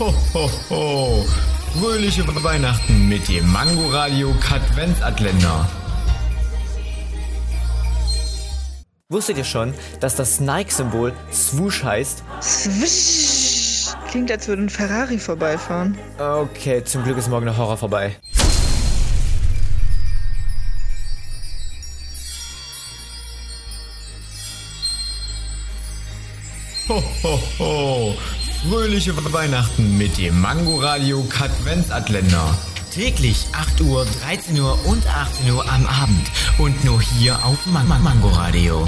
Ho, ho, ho. Fröhliche Weihnachten mit dem Mangoradio Katwenzatländer. Wusstet ihr schon, dass das Nike-Symbol Swoosh heißt? Swish. Klingt, als würde ein Ferrari vorbeifahren. Okay, zum Glück ist morgen der Horror vorbei. Ho, ho, ho. Fröhliche Weihnachten mit dem Mangoradio Katwenzatländer. Täglich 8 Uhr, 13 Uhr und 18 Uhr am Abend. Und nur hier auf Man Man Mangoradio.